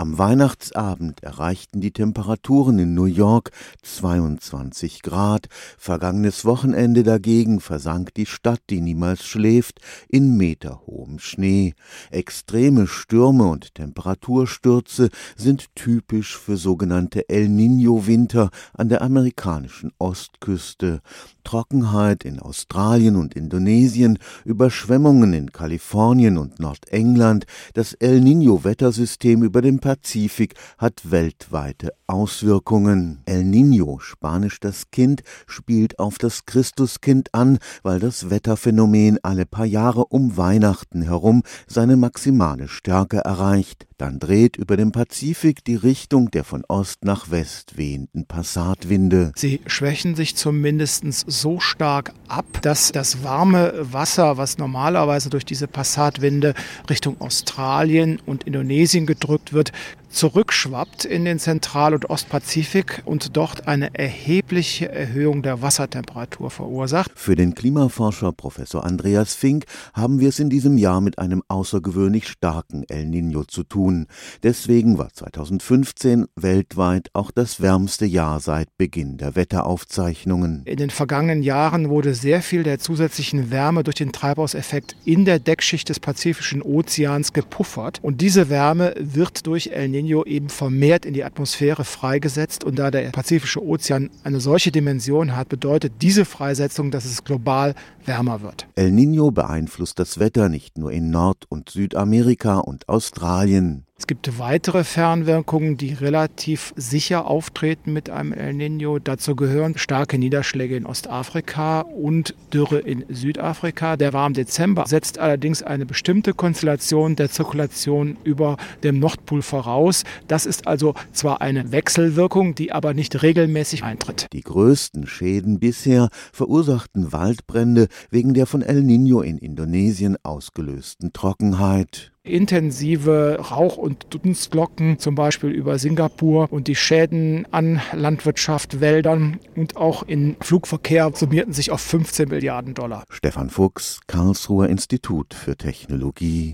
Am Weihnachtsabend erreichten die Temperaturen in New York 22 Grad. Vergangenes Wochenende dagegen versank die Stadt, die niemals schläft, in meterhohem Schnee. Extreme Stürme und Temperaturstürze sind typisch für sogenannte El Niño-Winter an der amerikanischen Ostküste. Trockenheit in Australien und Indonesien, Überschwemmungen in Kalifornien und Nordengland, das El Niño-Wettersystem über dem Pazifik hat weltweite Auswirkungen. El Niño, spanisch das Kind, spielt auf das Christuskind an, weil das Wetterphänomen alle paar Jahre um Weihnachten herum seine maximale Stärke erreicht. Dann dreht über dem Pazifik die Richtung der von Ost nach West wehenden Passatwinde. Sie schwächen sich zumindest so stark ab, dass das warme Wasser, was normalerweise durch diese Passatwinde Richtung Australien und Indonesien gedrückt wird, zurückschwappt in den Zentral- und Ostpazifik und dort eine erhebliche Erhöhung der Wassertemperatur verursacht. Für den Klimaforscher Professor Andreas Fink haben wir es in diesem Jahr mit einem außergewöhnlich starken El Niño zu tun. Deswegen war 2015 weltweit auch das wärmste Jahr seit Beginn der Wetteraufzeichnungen. In den vergangenen Jahren wurde sehr viel der zusätzlichen Wärme durch den Treibhauseffekt in der Deckschicht des Pazifischen Ozeans gepuffert und diese Wärme wird durch El Niño eben vermehrt in die Atmosphäre freigesetzt. Und da der Pazifische Ozean eine solche Dimension hat, bedeutet diese Freisetzung, dass es global wärmer wird. El Niño beeinflusst das Wetter nicht nur in Nord- und Südamerika und Australien. Es gibt weitere Fernwirkungen, die relativ sicher auftreten mit einem El Niño. Dazu gehören starke Niederschläge in Ostafrika und Dürre in Südafrika. Der warme Dezember setzt allerdings eine bestimmte Konstellation der Zirkulation über dem Nordpol voraus. Das ist also zwar eine Wechselwirkung, die aber nicht regelmäßig eintritt. Die größten Schäden bisher verursachten Waldbrände wegen der von El Niño in Indonesien ausgelösten Trockenheit intensive Rauch- und Dunstglocken, zum Beispiel über Singapur und die Schäden an Landwirtschaft, Wäldern und auch in Flugverkehr summierten sich auf 15 Milliarden Dollar. Stefan Fuchs, Karlsruher Institut für Technologie.